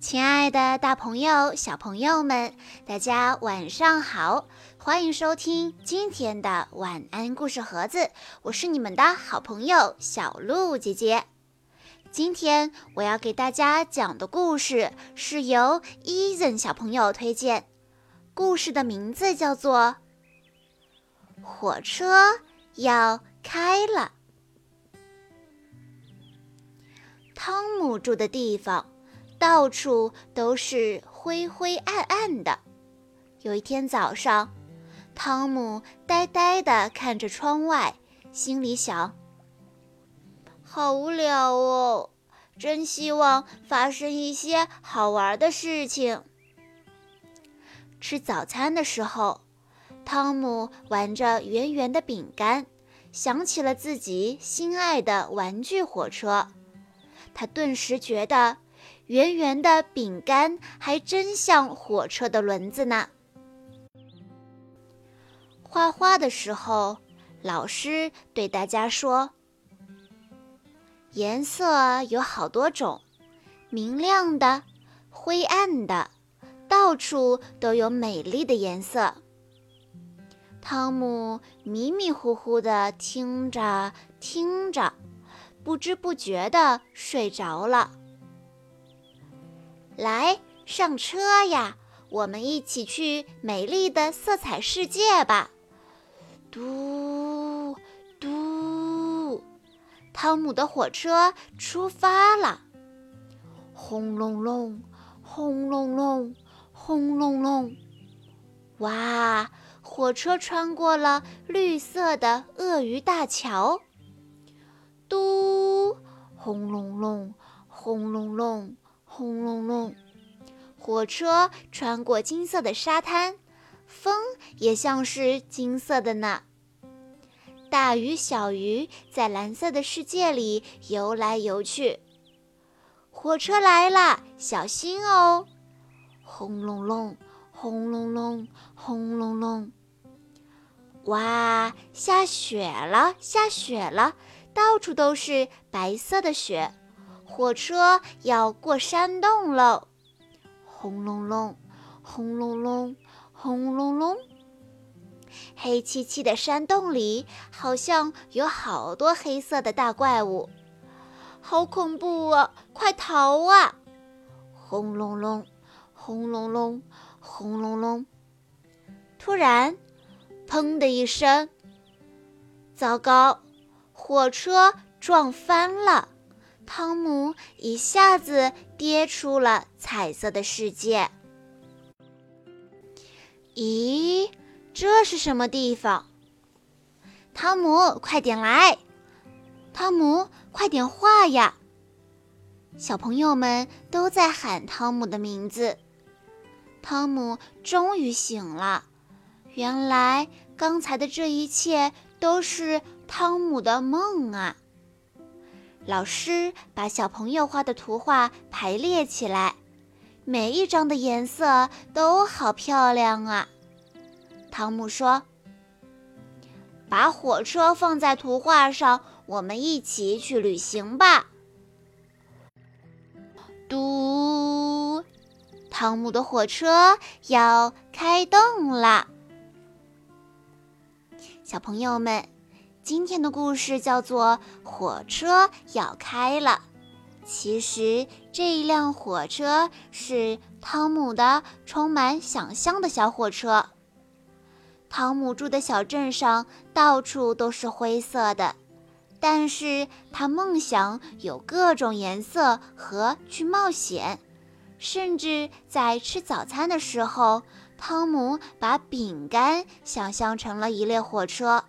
亲爱的，大朋友、小朋友们，大家晚上好！欢迎收听今天的晚安故事盒子，我是你们的好朋友小鹿姐姐。今天我要给大家讲的故事是由伊森小朋友推荐，故事的名字叫做《火车要开了》。汤姆住的地方。到处都是灰灰暗暗的。有一天早上，汤姆呆呆地看着窗外，心里想：“好无聊哦，真希望发生一些好玩的事情。”吃早餐的时候，汤姆玩着圆圆的饼干，想起了自己心爱的玩具火车，他顿时觉得。圆圆的饼干还真像火车的轮子呢。画画的时候，老师对大家说：“颜色有好多种，明亮的、灰暗的，到处都有美丽的颜色。”汤姆迷迷糊糊地听着听着，不知不觉地睡着了。来上车呀！我们一起去美丽的色彩世界吧！嘟嘟，汤姆的火车出发了。轰隆隆，轰隆隆，轰隆隆！哇，火车穿过了绿色的鳄鱼大桥。嘟，轰隆隆，轰隆隆。轰隆隆，火车穿过金色的沙滩，风也像是金色的呢。大鱼小鱼在蓝色的世界里游来游去。火车来了，小心哦！轰隆隆，轰隆隆，轰隆隆。哇，下雪了，下雪了，到处都是白色的雪。火车要过山洞喽！轰隆隆，轰隆隆，轰隆隆。黑漆漆的山洞里好像有好多黑色的大怪物，好恐怖啊！快逃啊！轰隆隆，轰隆隆，轰隆隆。突然，砰的一声，糟糕，火车撞翻了。汤姆一下子跌出了彩色的世界。咦，这是什么地方？汤姆，快点来！汤姆，快点画呀！小朋友们都在喊汤姆的名字。汤姆终于醒了，原来刚才的这一切都是汤姆的梦啊！老师把小朋友画的图画排列起来，每一张的颜色都好漂亮啊。汤姆说：“把火车放在图画上，我们一起去旅行吧。”嘟，汤姆的火车要开动了，小朋友们。今天的故事叫做《火车要开了》。其实这一辆火车是汤姆的充满想象的小火车。汤姆住的小镇上到处都是灰色的，但是他梦想有各种颜色和去冒险。甚至在吃早餐的时候，汤姆把饼干想象成了一列火车。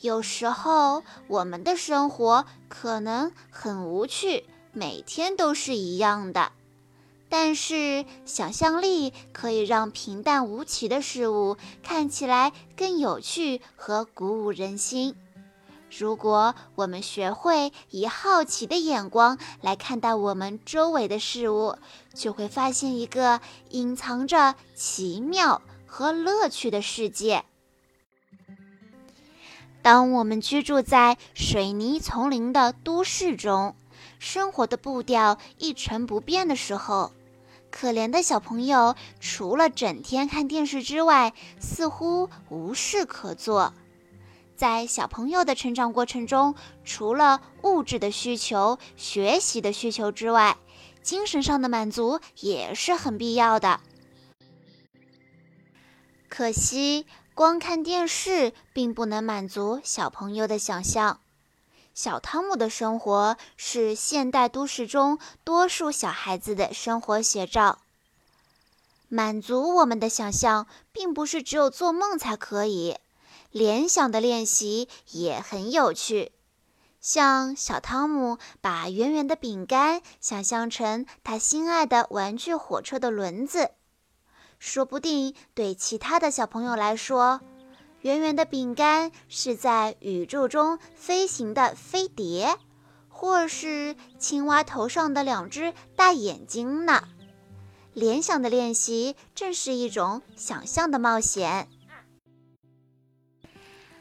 有时候，我们的生活可能很无趣，每天都是一样的。但是，想象力可以让平淡无奇的事物看起来更有趣和鼓舞人心。如果我们学会以好奇的眼光来看待我们周围的事物，就会发现一个隐藏着奇妙和乐趣的世界。当我们居住在水泥丛林的都市中，生活的步调一成不变的时候，可怜的小朋友除了整天看电视之外，似乎无事可做。在小朋友的成长过程中，除了物质的需求、学习的需求之外，精神上的满足也是很必要的。可惜，光看电视并不能满足小朋友的想象。小汤姆的生活是现代都市中多数小孩子的生活写照。满足我们的想象，并不是只有做梦才可以。联想的练习也很有趣，像小汤姆把圆圆的饼干想象成他心爱的玩具火车的轮子，说不定对其他的小朋友来说，圆圆的饼干是在宇宙中飞行的飞碟，或是青蛙头上的两只大眼睛呢。联想的练习正是一种想象的冒险。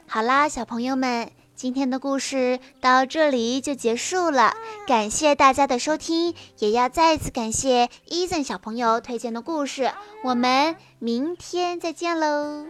好啦，小朋友们，今天的故事到这里就结束了。感谢大家的收听，也要再次感谢 Eason 小朋友推荐的故事。我们明天再见喽！